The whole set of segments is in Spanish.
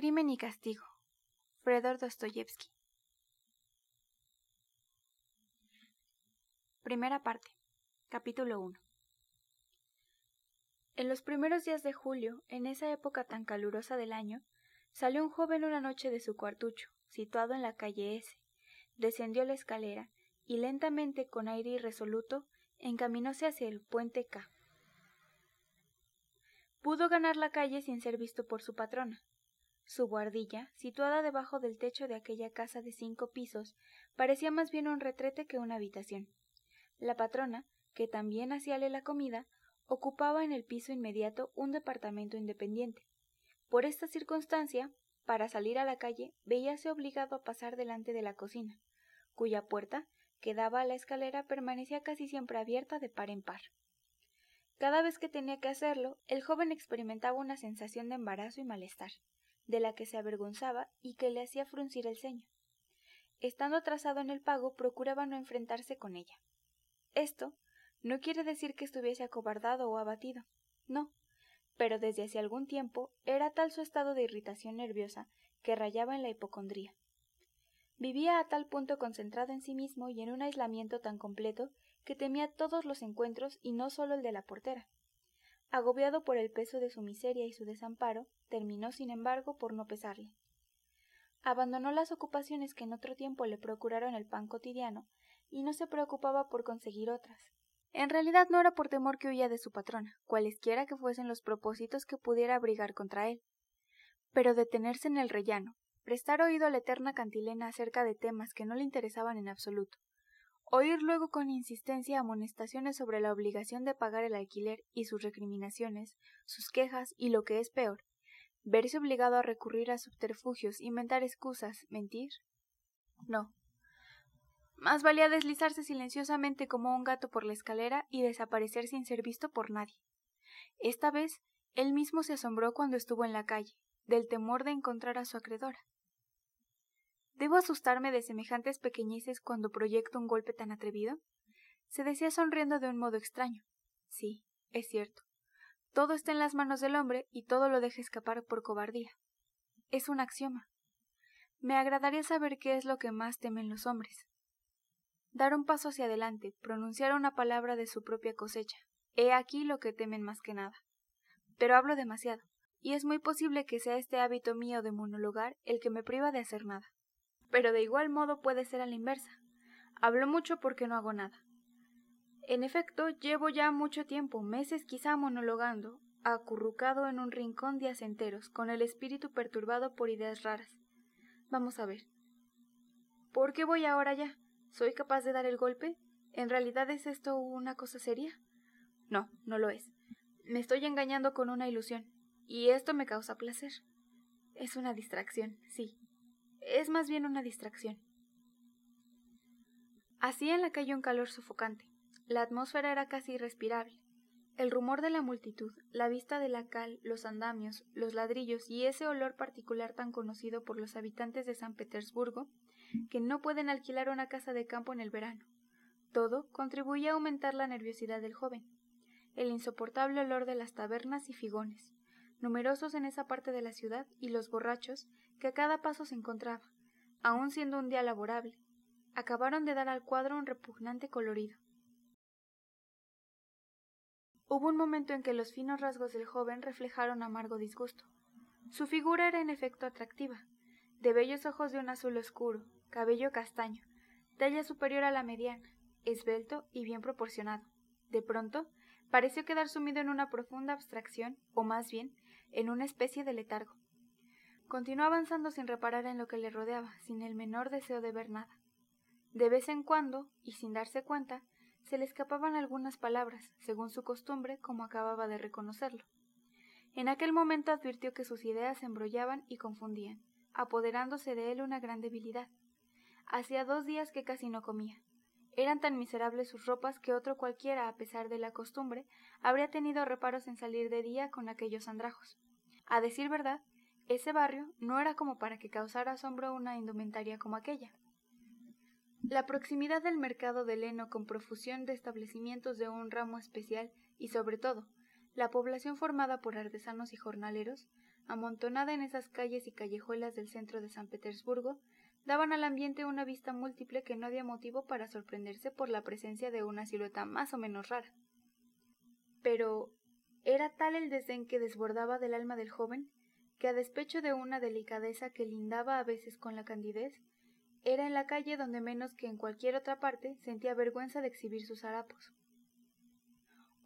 Crimen y castigo. Fredor Dostoyevsky. Primera parte. Capítulo 1. En los primeros días de julio, en esa época tan calurosa del año, salió un joven una noche de su cuartucho, situado en la calle S, descendió la escalera y lentamente, con aire irresoluto, encaminóse hacia el puente K. Pudo ganar la calle sin ser visto por su patrona. Su guardilla, situada debajo del techo de aquella casa de cinco pisos, parecía más bien un retrete que una habitación. La patrona, que también hacíale la comida, ocupaba en el piso inmediato un departamento independiente. Por esta circunstancia, para salir a la calle, veíase obligado a pasar delante de la cocina, cuya puerta, que daba a la escalera, permanecía casi siempre abierta de par en par. Cada vez que tenía que hacerlo, el joven experimentaba una sensación de embarazo y malestar, de la que se avergonzaba y que le hacía fruncir el ceño. Estando atrasado en el pago, procuraba no enfrentarse con ella. Esto no quiere decir que estuviese acobardado o abatido, no, pero desde hace algún tiempo era tal su estado de irritación nerviosa que rayaba en la hipocondría. Vivía a tal punto concentrado en sí mismo y en un aislamiento tan completo que temía todos los encuentros y no solo el de la portera. Agobiado por el peso de su miseria y su desamparo, terminó, sin embargo, por no pesarle. Abandonó las ocupaciones que en otro tiempo le procuraron el pan cotidiano y no se preocupaba por conseguir otras. En realidad no era por temor que huía de su patrona, cualesquiera que fuesen los propósitos que pudiera abrigar contra él, pero detenerse en el rellano, prestar oído a la eterna cantilena acerca de temas que no le interesaban en absoluto, Oír luego con insistencia amonestaciones sobre la obligación de pagar el alquiler y sus recriminaciones, sus quejas y lo que es peor, verse obligado a recurrir a subterfugios, inventar excusas, mentir. No. Más valía deslizarse silenciosamente como un gato por la escalera y desaparecer sin ser visto por nadie. Esta vez él mismo se asombró cuando estuvo en la calle, del temor de encontrar a su acreedora. ¿Debo asustarme de semejantes pequeñeces cuando proyecto un golpe tan atrevido? Se decía sonriendo de un modo extraño. Sí, es cierto. Todo está en las manos del hombre y todo lo deja escapar por cobardía. Es un axioma. Me agradaría saber qué es lo que más temen los hombres. Dar un paso hacia adelante, pronunciar una palabra de su propia cosecha. He aquí lo que temen más que nada. Pero hablo demasiado, y es muy posible que sea este hábito mío de monologar el que me priva de hacer nada pero de igual modo puede ser a la inversa. Hablo mucho porque no hago nada. En efecto, llevo ya mucho tiempo, meses quizá monologando, acurrucado en un rincón días enteros, con el espíritu perturbado por ideas raras. Vamos a ver. ¿Por qué voy ahora ya? ¿Soy capaz de dar el golpe? ¿En realidad es esto una cosa seria? No, no lo es. Me estoy engañando con una ilusión, y esto me causa placer. Es una distracción, sí, es más bien una distracción. Hacía en la calle un calor sofocante. La atmósfera era casi irrespirable. El rumor de la multitud, la vista de la cal, los andamios, los ladrillos y ese olor particular tan conocido por los habitantes de San Petersburgo, que no pueden alquilar una casa de campo en el verano. Todo contribuía a aumentar la nerviosidad del joven. El insoportable olor de las tabernas y figones, numerosos en esa parte de la ciudad, y los borrachos, que a cada paso se encontraba, aun siendo un día laborable, acabaron de dar al cuadro un repugnante colorido. Hubo un momento en que los finos rasgos del joven reflejaron amargo disgusto. Su figura era en efecto atractiva, de bellos ojos de un azul oscuro, cabello castaño, talla superior a la mediana, esbelto y bien proporcionado. De pronto, pareció quedar sumido en una profunda abstracción, o más bien, en una especie de letargo. Continuó avanzando sin reparar en lo que le rodeaba, sin el menor deseo de ver nada. De vez en cuando, y sin darse cuenta, se le escapaban algunas palabras, según su costumbre, como acababa de reconocerlo. En aquel momento advirtió que sus ideas se embrollaban y confundían, apoderándose de él una gran debilidad. Hacía dos días que casi no comía. Eran tan miserables sus ropas que otro cualquiera, a pesar de la costumbre, habría tenido reparos en salir de día con aquellos andrajos. A decir verdad, ese barrio no era como para que causara asombro una indumentaria como aquella. La proximidad del mercado de leno con profusión de establecimientos de un ramo especial y sobre todo la población formada por artesanos y jornaleros amontonada en esas calles y callejuelas del centro de San Petersburgo, daban al ambiente una vista múltiple que no había motivo para sorprenderse por la presencia de una silueta más o menos rara. Pero era tal el desdén que desbordaba del alma del joven que a despecho de una delicadeza que lindaba a veces con la candidez, era en la calle donde menos que en cualquier otra parte sentía vergüenza de exhibir sus harapos.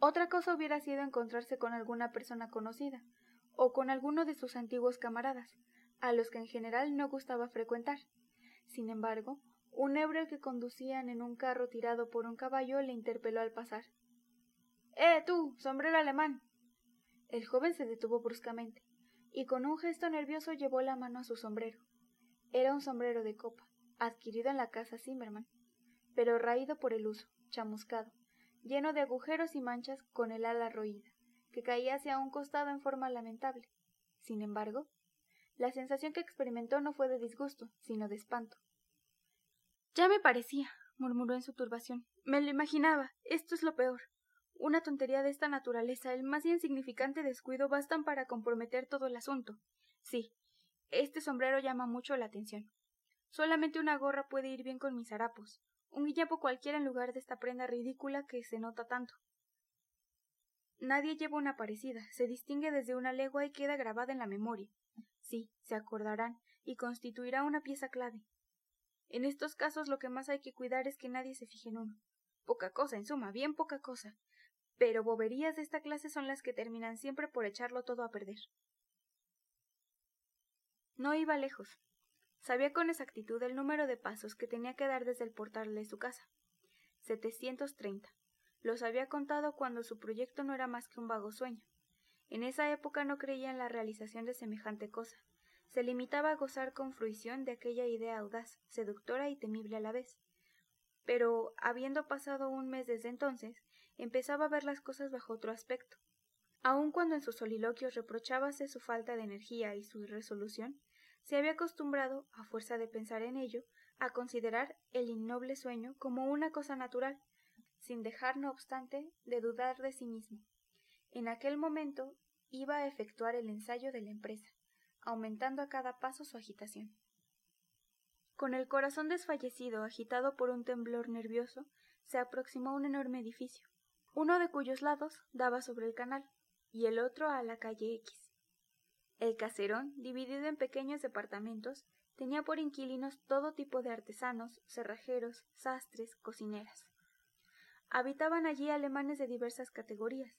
Otra cosa hubiera sido encontrarse con alguna persona conocida, o con alguno de sus antiguos camaradas, a los que en general no gustaba frecuentar. Sin embargo, un ebrio que conducían en un carro tirado por un caballo le interpeló al pasar. ¡Eh, tú, sombrero alemán! El joven se detuvo bruscamente, y con un gesto nervioso llevó la mano a su sombrero. Era un sombrero de copa, adquirido en la casa Zimmerman, pero raído por el uso, chamuscado, lleno de agujeros y manchas con el ala roída, que caía hacia un costado en forma lamentable. Sin embargo, la sensación que experimentó no fue de disgusto, sino de espanto. Ya me parecía, murmuró en su turbación. Me lo imaginaba. Esto es lo peor. Una tontería de esta naturaleza, el más insignificante descuido bastan para comprometer todo el asunto. Sí, este sombrero llama mucho la atención. Solamente una gorra puede ir bien con mis harapos, un guillapo cualquiera en lugar de esta prenda ridícula que se nota tanto. Nadie lleva una parecida, se distingue desde una legua y queda grabada en la memoria. Sí, se acordarán, y constituirá una pieza clave. En estos casos lo que más hay que cuidar es que nadie se fije en uno. Poca cosa, en suma, bien poca cosa pero boberías de esta clase son las que terminan siempre por echarlo todo a perder. No iba lejos. Sabía con exactitud el número de pasos que tenía que dar desde el portal de su casa. Setecientos treinta. Los había contado cuando su proyecto no era más que un vago sueño. En esa época no creía en la realización de semejante cosa. Se limitaba a gozar con fruición de aquella idea audaz, seductora y temible a la vez. Pero, habiendo pasado un mes desde entonces, empezaba a ver las cosas bajo otro aspecto. Aun cuando en sus soliloquios reprochábase su falta de energía y su irresolución, se había acostumbrado, a fuerza de pensar en ello, a considerar el innoble sueño como una cosa natural, sin dejar, no obstante, de dudar de sí mismo. En aquel momento iba a efectuar el ensayo de la empresa, aumentando a cada paso su agitación. Con el corazón desfallecido, agitado por un temblor nervioso, se aproximó a un enorme edificio uno de cuyos lados daba sobre el canal y el otro a la calle X. El caserón, dividido en pequeños departamentos, tenía por inquilinos todo tipo de artesanos, cerrajeros, sastres, cocineras. Habitaban allí alemanes de diversas categorías,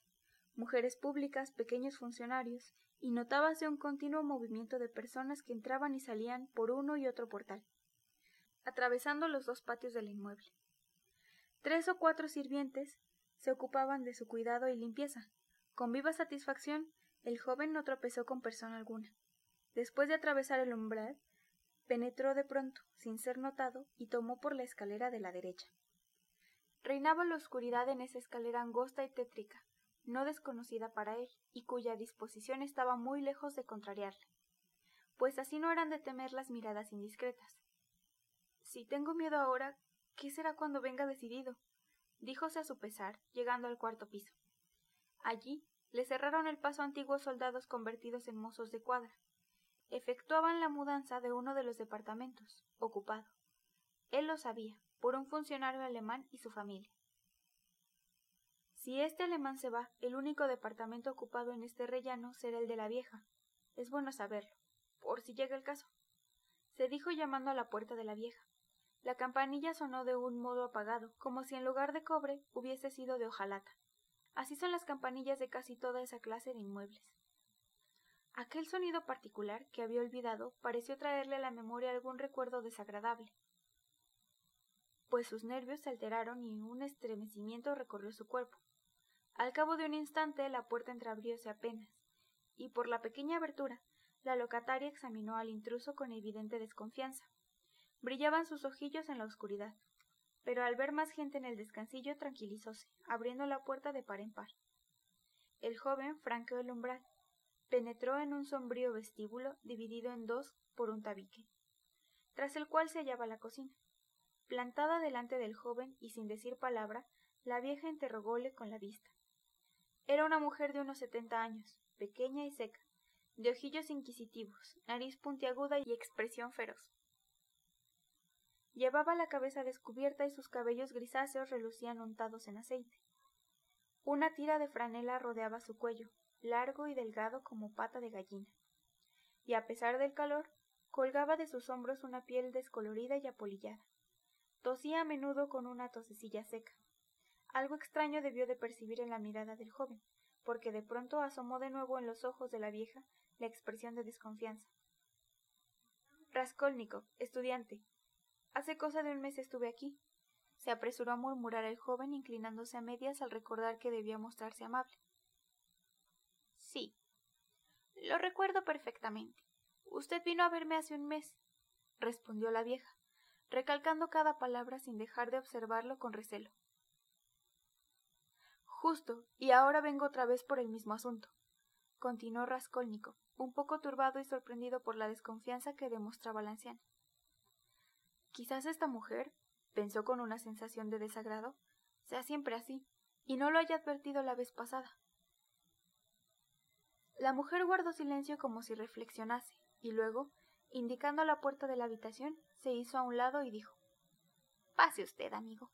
mujeres públicas, pequeños funcionarios, y notábase un continuo movimiento de personas que entraban y salían por uno y otro portal, atravesando los dos patios del inmueble. Tres o cuatro sirvientes, se ocupaban de su cuidado y limpieza. Con viva satisfacción, el joven no tropezó con persona alguna. Después de atravesar el umbral, penetró de pronto, sin ser notado, y tomó por la escalera de la derecha. Reinaba la oscuridad en esa escalera angosta y tétrica, no desconocida para él, y cuya disposición estaba muy lejos de contrariarle. Pues así no eran de temer las miradas indiscretas. Si tengo miedo ahora, ¿qué será cuando venga decidido? díjose a su pesar, llegando al cuarto piso. Allí le cerraron el paso antiguos soldados convertidos en mozos de cuadra. Efectuaban la mudanza de uno de los departamentos, ocupado. Él lo sabía, por un funcionario alemán y su familia. Si este alemán se va, el único departamento ocupado en este rellano será el de la vieja. Es bueno saberlo, por si llega el caso. Se dijo llamando a la puerta de la vieja. La campanilla sonó de un modo apagado, como si en lugar de cobre hubiese sido de hojalata. Así son las campanillas de casi toda esa clase de inmuebles. Aquel sonido particular que había olvidado pareció traerle a la memoria algún recuerdo desagradable, pues sus nervios se alteraron y un estremecimiento recorrió su cuerpo. Al cabo de un instante la puerta entreabrióse apenas, y por la pequeña abertura la locataria examinó al intruso con evidente desconfianza. Brillaban sus ojillos en la oscuridad, pero al ver más gente en el descansillo tranquilizóse, abriendo la puerta de par en par. El joven franqueó el umbral, penetró en un sombrío vestíbulo dividido en dos por un tabique, tras el cual se hallaba la cocina. Plantada delante del joven y sin decir palabra, la vieja interrogóle con la vista. Era una mujer de unos setenta años, pequeña y seca, de ojillos inquisitivos, nariz puntiaguda y expresión feroz. Llevaba la cabeza descubierta y sus cabellos grisáceos relucían untados en aceite. Una tira de franela rodeaba su cuello, largo y delgado como pata de gallina. Y a pesar del calor, colgaba de sus hombros una piel descolorida y apolillada. Tosía a menudo con una tosecilla seca. Algo extraño debió de percibir en la mirada del joven, porque de pronto asomó de nuevo en los ojos de la vieja la expresión de desconfianza. Raskolnikov, estudiante. Hace cosa de un mes estuve aquí. Se apresuró a murmurar el joven inclinándose a medias al recordar que debía mostrarse amable. Sí. Lo recuerdo perfectamente. Usted vino a verme hace un mes, respondió la vieja, recalcando cada palabra sin dejar de observarlo con recelo. Justo, y ahora vengo otra vez por el mismo asunto, continuó Raskolnikov, un poco turbado y sorprendido por la desconfianza que demostraba la anciana. Quizás esta mujer, pensó con una sensación de desagrado, sea siempre así, y no lo haya advertido la vez pasada. La mujer guardó silencio como si reflexionase, y luego, indicando la puerta de la habitación, se hizo a un lado y dijo Pase usted, amigo.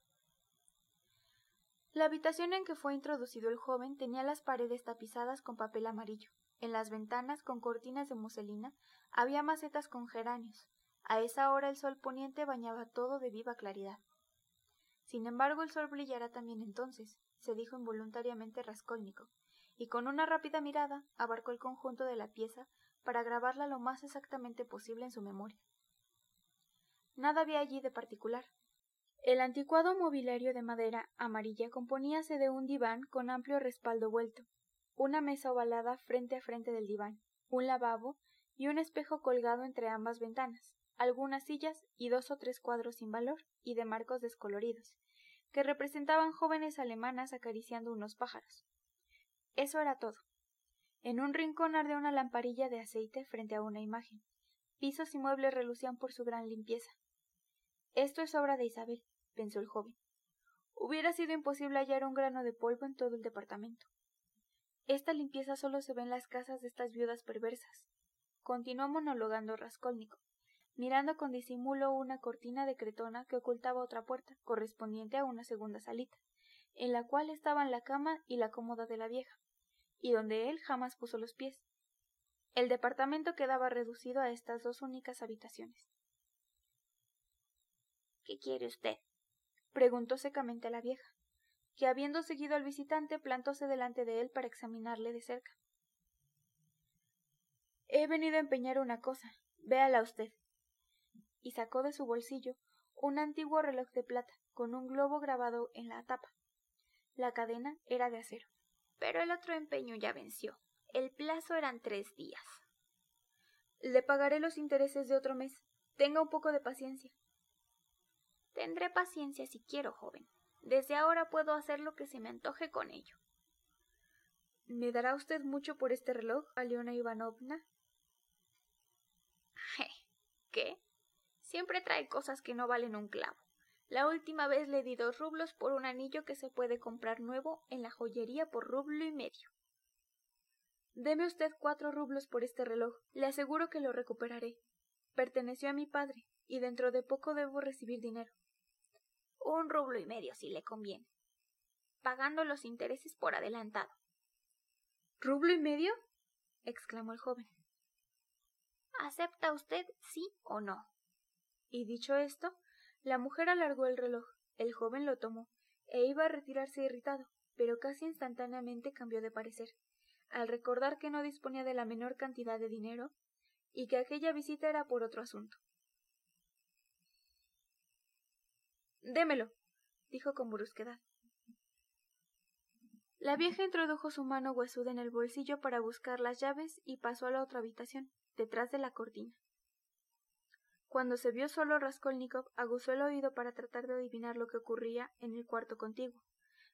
La habitación en que fue introducido el joven tenía las paredes tapizadas con papel amarillo. En las ventanas, con cortinas de muselina, había macetas con geranios. A esa hora el sol poniente bañaba todo de viva claridad. Sin embargo, el sol brillará también entonces, se dijo involuntariamente Raskolnikov, y con una rápida mirada abarcó el conjunto de la pieza para grabarla lo más exactamente posible en su memoria. Nada había allí de particular, el anticuado mobiliario de madera amarilla componíase de un diván con amplio respaldo vuelto, una mesa ovalada frente a frente del diván, un lavabo y un espejo colgado entre ambas ventanas, algunas sillas y dos o tres cuadros sin valor y de marcos descoloridos, que representaban jóvenes alemanas acariciando unos pájaros. Eso era todo. En un rincón ardía una lamparilla de aceite frente a una imagen. Pisos y muebles relucían por su gran limpieza. Esto es obra de Isabel, pensó el joven. Hubiera sido imposible hallar un grano de polvo en todo el departamento. Esta limpieza solo se ve en las casas de estas viudas perversas. Continuó monologando Raskolnikov, mirando con disimulo una cortina de cretona que ocultaba otra puerta, correspondiente a una segunda salita, en la cual estaban la cama y la cómoda de la vieja, y donde él jamás puso los pies. El departamento quedaba reducido a estas dos únicas habitaciones. ¿Qué quiere usted? preguntó secamente la vieja, que habiendo seguido al visitante plantóse delante de él para examinarle de cerca. He venido a empeñar una cosa, véala usted. Y sacó de su bolsillo un antiguo reloj de plata con un globo grabado en la tapa. La cadena era de acero. Pero el otro empeño ya venció. El plazo eran tres días. Le pagaré los intereses de otro mes. Tenga un poco de paciencia. Tendré paciencia si quiero, joven. Desde ahora puedo hacer lo que se me antoje con ello. ¿Me dará usted mucho por este reloj, Aliona Ivanovna? ¿Qué? Siempre trae cosas que no valen un clavo. La última vez le di dos rublos por un anillo que se puede comprar nuevo en la joyería por rublo y medio. Deme usted cuatro rublos por este reloj. Le aseguro que lo recuperaré. Perteneció a mi padre, y dentro de poco debo recibir dinero. Un rublo y medio si le conviene, pagando los intereses por adelantado. ¿Rublo y medio? exclamó el joven. ¿Acepta usted sí o no? Y dicho esto, la mujer alargó el reloj, el joven lo tomó, e iba a retirarse irritado, pero casi instantáneamente cambió de parecer, al recordar que no disponía de la menor cantidad de dinero y que aquella visita era por otro asunto. Démelo, dijo con brusquedad. La vieja introdujo su mano huesuda en el bolsillo para buscar las llaves y pasó a la otra habitación, detrás de la cortina. Cuando se vio solo Raskolnikov aguzó el oído para tratar de adivinar lo que ocurría en el cuarto contiguo,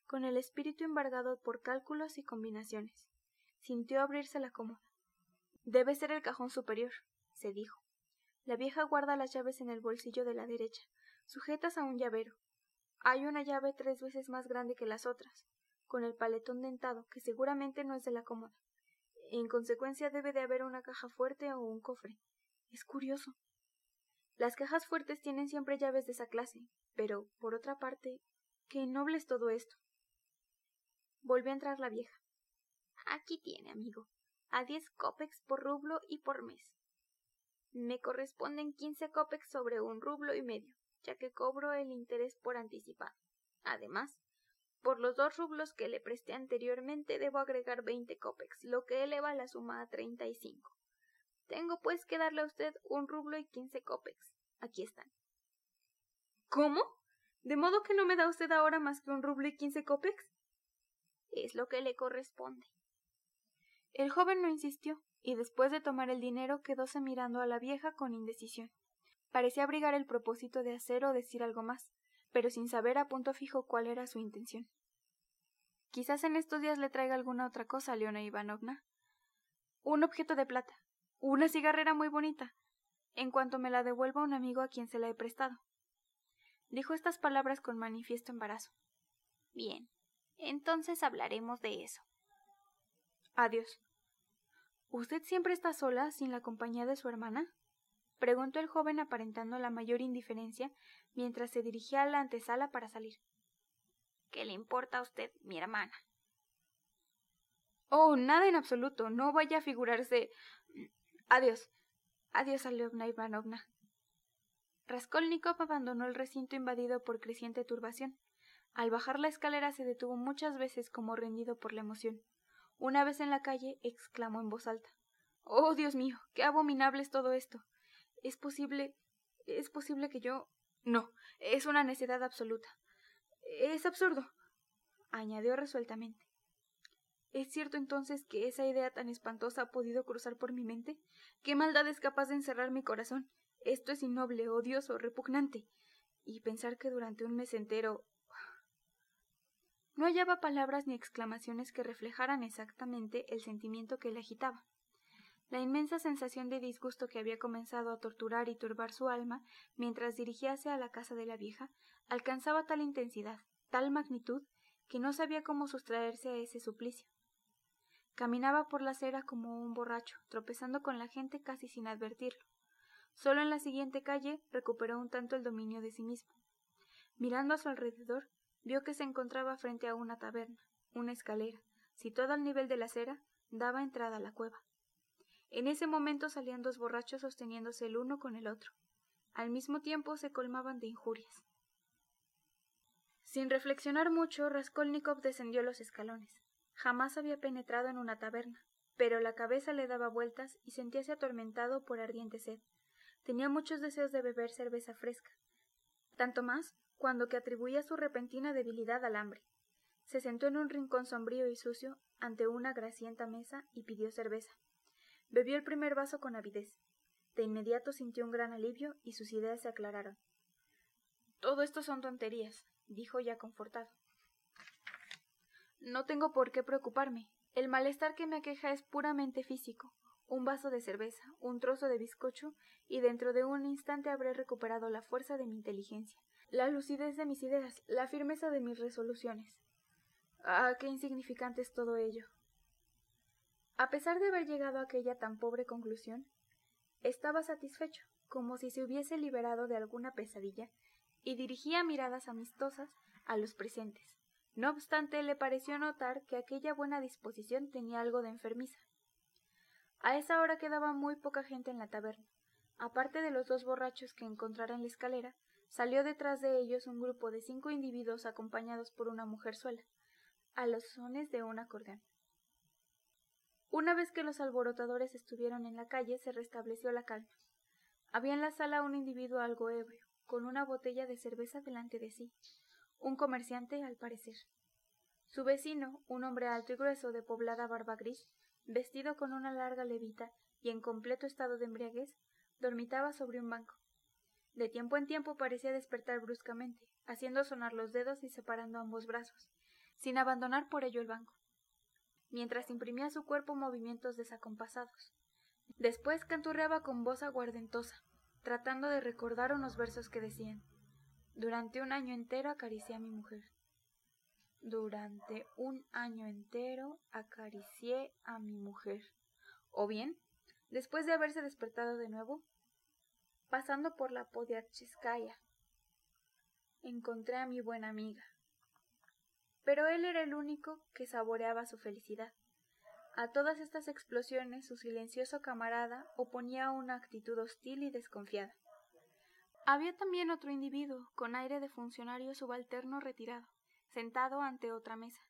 con el espíritu embargado por cálculos y combinaciones. Sintió abrirse la cómoda. Debe ser el cajón superior, se dijo. La vieja guarda las llaves en el bolsillo de la derecha, sujetas a un llavero. Hay una llave tres veces más grande que las otras, con el paletón dentado, que seguramente no es de la cómoda. En consecuencia debe de haber una caja fuerte o un cofre. Es curioso. Las cajas fuertes tienen siempre llaves de esa clase, pero, por otra parte, qué noble es todo esto. Volvió a entrar la vieja. Aquí tiene, amigo, a diez copex por rublo y por mes. Me corresponden quince copex sobre un rublo y medio, ya que cobro el interés por anticipado. Además, por los dos rublos que le presté anteriormente debo agregar veinte copex, lo que eleva la suma a treinta y cinco. Tengo pues que darle a usted un rublo y quince copex. Aquí están. ¿Cómo? ¿De modo que no me da usted ahora más que un rublo y quince copex? Es lo que le corresponde. El joven no insistió, y después de tomar el dinero quedóse mirando a la vieja con indecisión. Parecía abrigar el propósito de hacer o decir algo más, pero sin saber a punto fijo cuál era su intención. Quizás en estos días le traiga alguna otra cosa, Leona Ivanovna. Un objeto de plata, una cigarrera muy bonita, en cuanto me la devuelva un amigo a quien se la he prestado. Dijo estas palabras con manifiesto embarazo. Bien, entonces hablaremos de eso. Adiós. ¿Usted siempre está sola, sin la compañía de su hermana? preguntó el joven aparentando la mayor indiferencia mientras se dirigía a la antesala para salir. ¿Qué le importa a usted, mi hermana? Oh, nada en absoluto. No vaya a figurarse. Adiós. Adiós, Aleovna Ivanovna. Raskolnikov abandonó el recinto invadido por creciente turbación. Al bajar la escalera se detuvo muchas veces como rendido por la emoción. Una vez en la calle exclamó en voz alta Oh, Dios mío, qué abominable es todo esto. Es posible. es posible que yo. No, es una necedad absoluta. Es absurdo. añadió resueltamente. ¿Es cierto entonces que esa idea tan espantosa ha podido cruzar por mi mente? ¿Qué maldad es capaz de encerrar mi corazón? Esto es innoble, odioso, repugnante. Y pensar que durante un mes entero. No hallaba palabras ni exclamaciones que reflejaran exactamente el sentimiento que le agitaba. La inmensa sensación de disgusto que había comenzado a torturar y turbar su alma mientras dirigíase a la casa de la vieja alcanzaba tal intensidad, tal magnitud, que no sabía cómo sustraerse a ese suplicio. Caminaba por la acera como un borracho, tropezando con la gente casi sin advertirlo. Solo en la siguiente calle recuperó un tanto el dominio de sí mismo. Mirando a su alrededor, vio que se encontraba frente a una taberna, una escalera, situada al nivel de la acera, daba entrada a la cueva. En ese momento salían dos borrachos sosteniéndose el uno con el otro. Al mismo tiempo se colmaban de injurias. Sin reflexionar mucho, Raskolnikov descendió los escalones. Jamás había penetrado en una taberna, pero la cabeza le daba vueltas y sentíase atormentado por ardiente sed. Tenía muchos deseos de beber cerveza fresca, tanto más cuando que atribuía su repentina debilidad al hambre. Se sentó en un rincón sombrío y sucio ante una grasienta mesa y pidió cerveza. Bebió el primer vaso con avidez. De inmediato sintió un gran alivio y sus ideas se aclararon. Todo esto son tonterías, dijo ya confortado. No tengo por qué preocuparme. El malestar que me aqueja es puramente físico. Un vaso de cerveza, un trozo de bizcocho, y dentro de un instante habré recuperado la fuerza de mi inteligencia, la lucidez de mis ideas, la firmeza de mis resoluciones. Ah, qué insignificante es todo ello. A pesar de haber llegado a aquella tan pobre conclusión, estaba satisfecho, como si se hubiese liberado de alguna pesadilla, y dirigía miradas amistosas a los presentes. No obstante, le pareció notar que aquella buena disposición tenía algo de enfermiza. A esa hora quedaba muy poca gente en la taberna. Aparte de los dos borrachos que encontrara en la escalera, salió detrás de ellos un grupo de cinco individuos acompañados por una mujer sola, a los sones de un acordeón. Una vez que los alborotadores estuvieron en la calle, se restableció la calma. Había en la sala un individuo algo ebrio, con una botella de cerveza delante de sí un comerciante al parecer. Su vecino, un hombre alto y grueso de poblada barba gris, vestido con una larga levita y en completo estado de embriaguez, dormitaba sobre un banco. De tiempo en tiempo parecía despertar bruscamente, haciendo sonar los dedos y separando ambos brazos, sin abandonar por ello el banco, mientras imprimía a su cuerpo movimientos desacompasados. Después canturreaba con voz aguardentosa, tratando de recordar unos versos que decían durante un año entero acaricié a mi mujer. durante un año entero acaricié a mi mujer. O bien, después de haberse despertado de nuevo, pasando por la Podiacheskaya, encontré a mi buena amiga. Pero él era el único que saboreaba su felicidad. A todas estas explosiones su silencioso camarada oponía una actitud hostil y desconfiada. Había también otro individuo, con aire de funcionario subalterno retirado, sentado ante otra mesa,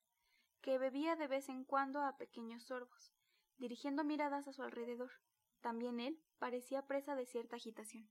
que bebía de vez en cuando a pequeños sorbos, dirigiendo miradas a su alrededor. También él parecía presa de cierta agitación.